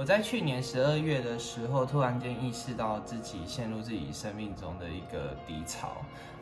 我在去年十二月的时候，突然间意识到自己陷入自己生命中的一个低潮。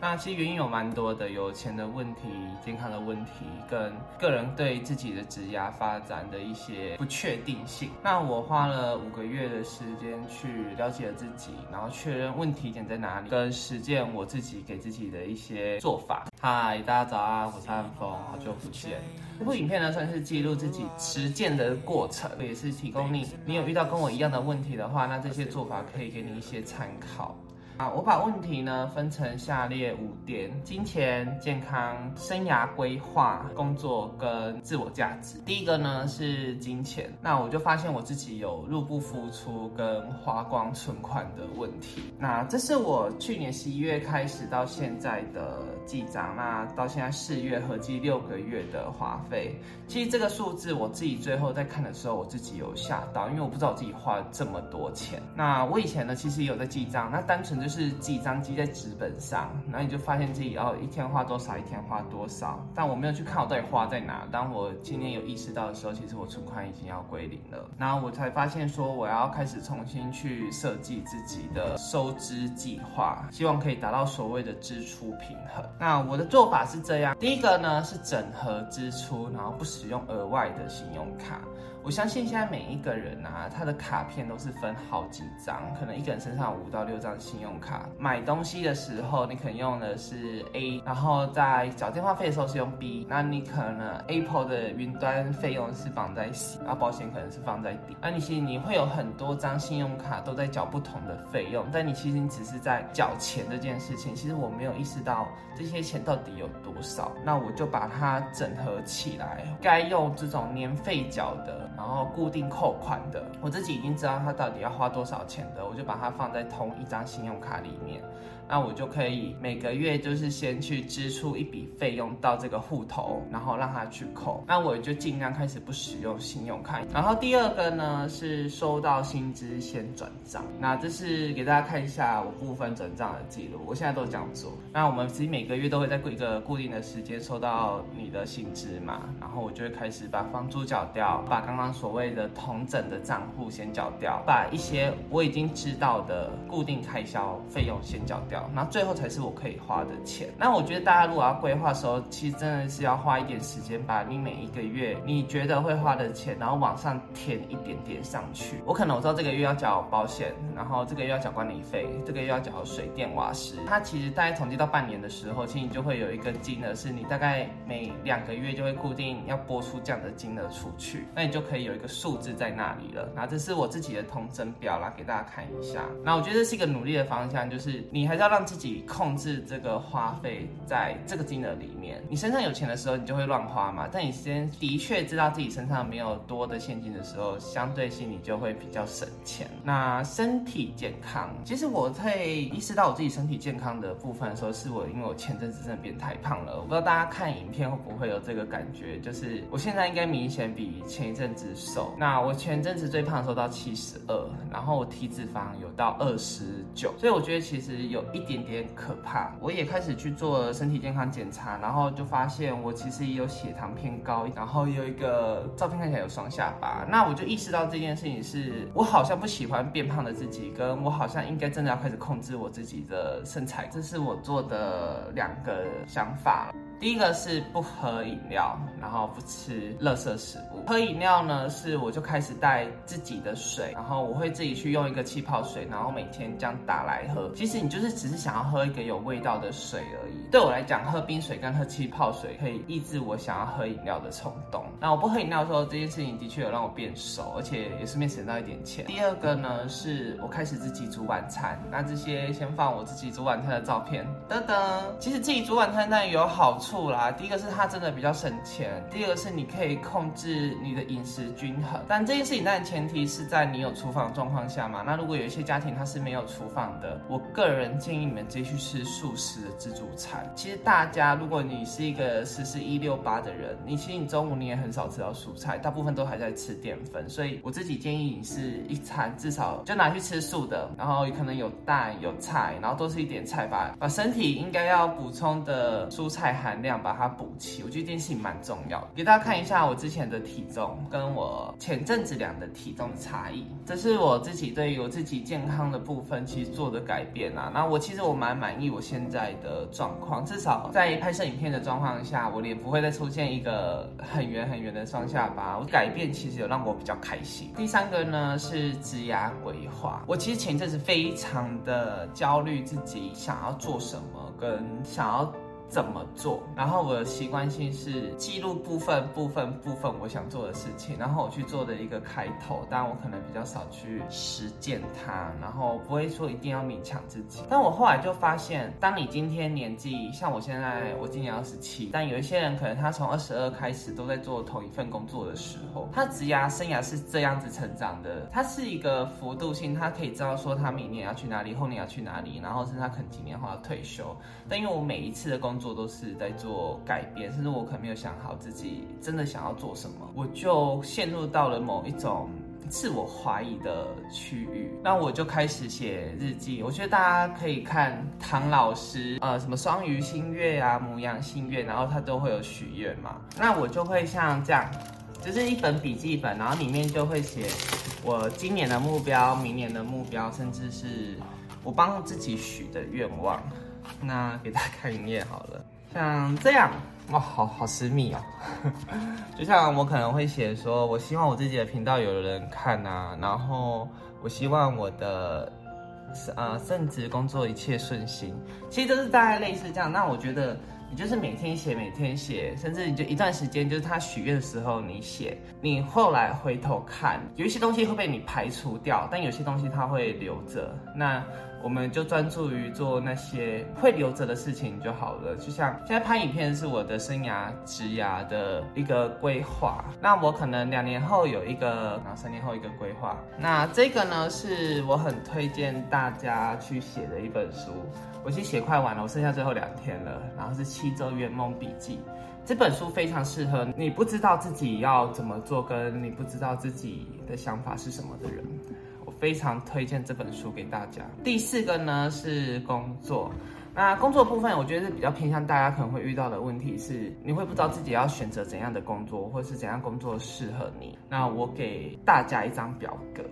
那其实原因有蛮多的，有钱的问题、健康的问题，跟个人对自己的职业发展的一些不确定性。那我花了五个月的时间去了解了自己，然后确认问题点在哪里，跟实践我自己给自己的一些做法。嗨，大家早安，我是安峰，好久不见。这部影片呢，算是记录自己实践的过程，也是提供你，你有遇到跟我一样的问题的话，那这些做法可以给你一些参考。啊，我把问题呢分成下列五点：金钱、健康、生涯规划、工作跟自我价值。第一个呢是金钱，那我就发现我自己有入不敷出跟花光存款的问题。那这是我去年十一月开始到现在的记账，那到现在四月合计六个月的花费。其实这个数字我自己最后在看的时候，我自己有吓到，因为我不知道我自己花了这么多钱。那我以前呢其实也有在记账，那单纯就。就是记张记在纸本上，然后你就发现自己哦一天花多少，一天花多少。但我没有去看我到底花在哪。当我今天有意识到的时候，其实我存款已经要归零了。然后我才发现说，我要开始重新去设计自己的收支计划，希望可以达到所谓的支出平衡。那我的做法是这样：第一个呢是整合支出，然后不使用额外的信用卡。我相信现在每一个人啊，他的卡片都是分好几张，可能一个人身上五到六张信用卡。买东西的时候，你可能用的是 A，然后在缴电话费的时候是用 B，那你可能 Apple 的云端费用是绑在 C，然后保险可能是放在 D。那你其实你会有很多张信用卡都在缴不同的费用，但你其实你只是在缴钱这件事情，其实我没有意识到这些钱到底有多少。那我就把它整合起来，该用这种年费缴的。然后固定扣款的，我自己已经知道他到底要花多少钱的，我就把它放在同一张信用卡里面。那我就可以每个月就是先去支出一笔费用到这个户头，然后让他去扣。那我就尽量开始不使用信用卡。然后第二个呢是收到薪资先转账。那这是给大家看一下我部分转账的记录，我现在都这样做。那我们其实每个月都会在一个固定的时间收到你的薪资嘛，然后我就会开始把房租缴掉，把刚刚所谓的同整的账户先缴掉，把一些我已经知道的固定开销费用先缴掉。然后最后才是我可以花的钱。那我觉得大家如果要规划的时候，其实真的是要花一点时间，把你每一个月你觉得会花的钱，然后往上填一点点上去。我可能我知道这个月要缴保险，然后这个月要缴管理费，这个月要缴水电瓦斯。它其实大概统计到半年的时候，其实你就会有一个金额，是你大概每两个月就会固定要拨出这样的金额出去，那你就可以有一个数字在那里了。那这是我自己的通整表啦，给大家看一下。那我觉得这是一个努力的方向，就是你还是要。让自己控制这个花费在这个金额里面。你身上有钱的时候，你就会乱花嘛。但你先的确知道自己身上没有多的现金的时候，相对性你就会比较省钱。那身体健康，其实我在意识到我自己身体健康的部分的时候，是我因为我前阵子真的变太胖了。我不知道大家看影片会不会有这个感觉，就是我现在应该明显比前一阵子瘦。那我前阵子最胖的时候到七十二，然后我体脂肪有到二十九，所以我觉得其实有一。点点可怕，我也开始去做身体健康检查，然后就发现我其实也有血糖偏高，然后有一个照片看起来有双下巴，那我就意识到这件事情是我好像不喜欢变胖的自己，跟我好像应该真的要开始控制我自己的身材，这是我做的两个想法。第一个是不喝饮料，然后不吃垃圾食物。喝饮料呢，是我就开始带自己的水，然后我会自己去用一个气泡水，然后每天这样打来喝。其实你就是只是想要喝一个有味道的水而已。对我来讲，喝冰水跟喝气泡水可以抑制我想要喝饮料的冲动。那我不喝饮料的时候，这件事情的确有让我变瘦，而且也顺便省到一点钱。第二个呢，是我开始自己煮晚餐。那这些先放我自己煮晚餐的照片。噔噔，其实自己煮晚餐当然有好处。啦，第一个是它真的比较省钱，第二个是你可以控制你的饮食均衡。但这件事情当然前提是在你有厨房状况下嘛。那如果有一些家庭它是没有厨房的，我个人建议你们直接去吃素食的自助餐。其实大家如果你是一个四四一六八的人，你其实你中午你也很少吃到蔬菜，大部分都还在吃淀粉。所以我自己建议你是一餐至少就拿去吃素的，然后可能有蛋有菜，然后多吃一点菜吧，把身体应该要补充的蔬菜含。量把它补齐，我觉得这件事情蛮重要的。给大家看一下我之前的体重跟我前阵子量的体重的差异，这是我自己对于我自己健康的部分其实做的改变啊。那我其实我蛮满意我现在的状况至少在拍摄影片的状况下，我脸不会再出现一个很圆很圆的双下巴。我改变其实有让我比较开心。第三个呢是职涯规划，我其实前阵子非常的焦虑自己想要做什么，跟想要。怎么做？然后我的习惯性是记录部分、部分、部分我想做的事情，然后我去做的一个开头。但我可能比较少去实践它，然后不会说一定要勉强自己。但我后来就发现，当你今天年纪像我现在，我今年二十七，但有一些人可能他从二十二开始都在做同一份工作的时候，他职涯生涯是这样子成长的。他是一个幅度性，他可以知道说他明年要去哪里，后年要去哪里，然后是他可能几年后要退休。但因为我每一次的工做都是在做改变，甚至我可能没有想好自己真的想要做什么，我就陷入到了某一种自我怀疑的区域。那我就开始写日记。我觉得大家可以看唐老师，呃，什么双鱼星月啊、母羊星月，然后他都会有许愿嘛。那我就会像这样，就是一本笔记本，然后里面就会写我今年的目标、明年的目标，甚至是我帮自己许的愿望。那给大家看一页好了，像这样哇，好好私密哦。就像我可能会写说，我希望我自己的频道有人看呐，然后我希望我的呃正职工作一切顺心，其实都是大概类似这样。那我觉得你就是每天写，每天写，甚至你就一段时间，就是他许愿的时候你写，你后来回头看，有一些东西会被你排除掉，但有些东西它会留着。那我们就专注于做那些会留着的事情就好了。就像现在拍影片是我的生涯职涯的一个规划，那我可能两年后有一个，然后三年后一个规划。那这个呢是我很推荐大家去写的一本书，我已经写快完了，我剩下最后两天了。然后是七周圆梦笔记，这本书非常适合你不知道自己要怎么做，跟你不知道自己的想法是什么的人。非常推荐这本书给大家。第四个呢是工作，那工作部分我觉得是比较偏向大家可能会遇到的问题是，你会不知道自己要选择怎样的工作，或是怎样工作适合你。那我给大家一张表格。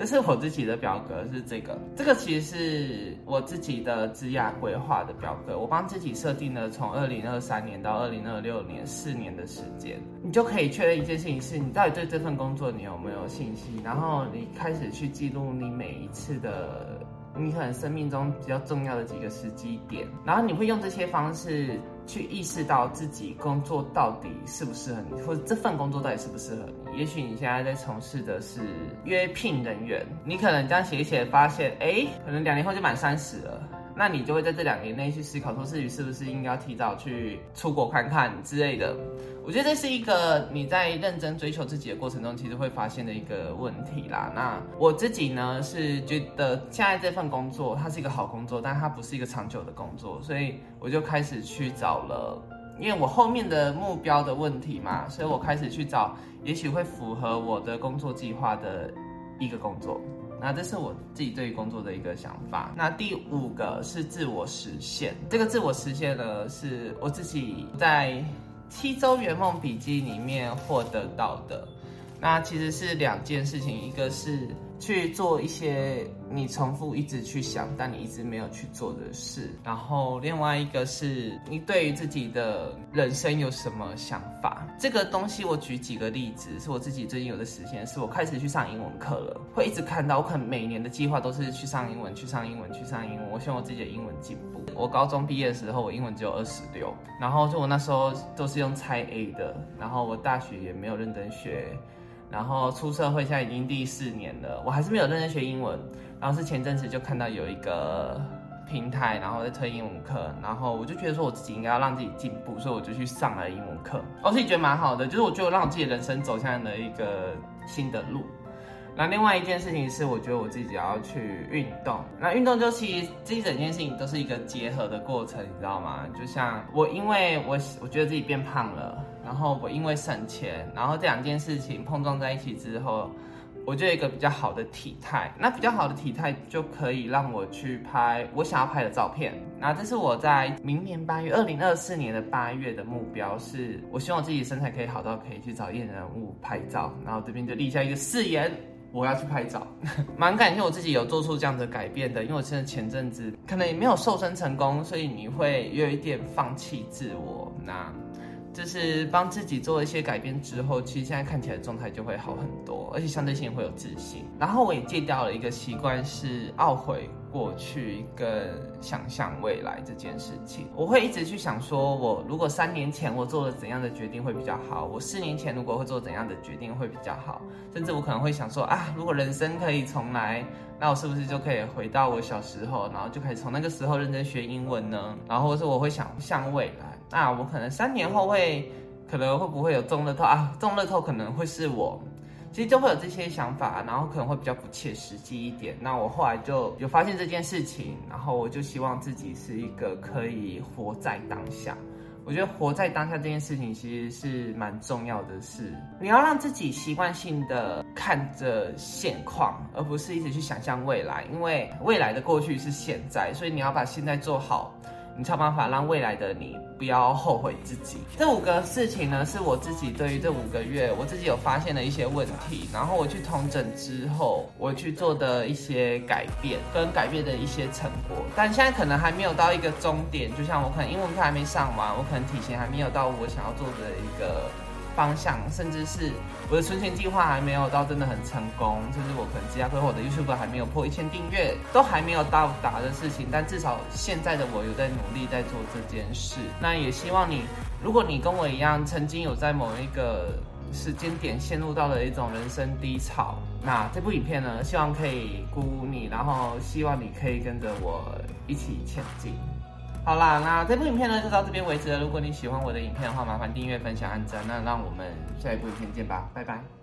这是我自己的表格，是这个。这个其实是我自己的职业规划的表格，我帮自己设定了从二零二三年到二零二六年四年的时间，你就可以确认一件事情：是你到底对这份工作你有没有信心？然后你开始去记录你每一次的。你可能生命中比较重要的几个时机点，然后你会用这些方式去意识到自己工作到底适不适合你，或者这份工作到底适不适合你。也许你现在在从事的是约聘人员，你可能这样写一写，发现哎，可能两年后就满三十了。那你就会在这两年内去思考，说自己是不是应该提早去出国看看之类的。我觉得这是一个你在认真追求自己的过程中，其实会发现的一个问题啦。那我自己呢是觉得现在这份工作它是一个好工作，但它不是一个长久的工作，所以我就开始去找了，因为我后面的目标的问题嘛，所以我开始去找也许会符合我的工作计划的一个工作。那这是我自己对于工作的一个想法。那第五个是自我实现，这个自我实现呢，是我自己在七周圆梦笔记里面获得到的。那其实是两件事情，一个是。去做一些你重复一直去想，但你一直没有去做的事。然后另外一个是你对于自己的人生有什么想法？这个东西我举几个例子，是我自己最近有的实现，是我开始去上英文课了，会一直看到，我可能每年的计划都是去上英文，去上英文，去上英文。我希望我自己的英文进步。我高中毕业的时候，我英文只有二十六，然后就我那时候都是用猜 A 的，然后我大学也没有认真学。然后出社会现在已经第四年了，我还是没有认真学英文。然后是前阵子就看到有一个平台，然后在推英文课，然后我就觉得说我自己应该要让自己进步，所以我就去上了英文课。我自己觉得蛮好的，就是我就让我自己人生走向了一个新的路。那另外一件事情是，我觉得我自己要去运动。那运动就其实这一整件事情都是一个结合的过程，你知道吗？就像我，因为我我觉得自己变胖了，然后我因为省钱，然后这两件事情碰撞在一起之后，我就有一个比较好的体态，那比较好的体态就可以让我去拍我想要拍的照片。那这是我在明年八月，二零二四年的八月的目标，是我希望自己身材可以好到可以去找艺人物拍照。然后这边就立下一个誓言，我要去拍照。蛮感谢我自己有做出这样的改变的，因为我真的前阵子可能也没有瘦身成功，所以你会有一点放弃自我。那。就是帮自己做了一些改变之后，其实现在看起来状态就会好很多，而且相对性会有自信。然后我也戒掉了一个习惯，是懊悔过去跟想象未来这件事情。我会一直去想说，我如果三年前我做了怎样的决定会比较好，我四年前如果会做怎样的决定会比较好，甚至我可能会想说啊，如果人生可以重来，那我是不是就可以回到我小时候，然后就可以从那个时候认真学英文呢？然后或是我会想象未来。那我可能三年后会，可能会不会有中乐透啊？中乐透可能会是我，其实就会有这些想法，然后可能会比较不切实际一点。那我后来就有发现这件事情，然后我就希望自己是一个可以活在当下。我觉得活在当下这件事情其实是蛮重要的事。你要让自己习惯性的看着现况，而不是一直去想象未来，因为未来的过去是现在，所以你要把现在做好。你想办法让未来的你不要后悔自己。这五个事情呢，是我自己对于这五个月我自己有发现的一些问题，然后我去重整之后，我去做的一些改变跟改变的一些成果。但现在可能还没有到一个终点，就像我可能英文课还没上完，我可能体型还没有到我想要做的一个。方向，甚至是我的存钱计划还没有到真的很成功，甚至我可能芝加哥或者 YouTube 还没有破一千订阅，都还没有到达的事情。但至少现在的我有在努力在做这件事。那也希望你，如果你跟我一样，曾经有在某一个时间点陷入到了一种人生低潮，那这部影片呢，希望可以鼓舞你，然后希望你可以跟着我一起前进。好啦，那这部影片呢就到这边为止了。如果你喜欢我的影片的话，麻烦订阅、分享、按赞。那让我们下一部影片见吧，拜拜。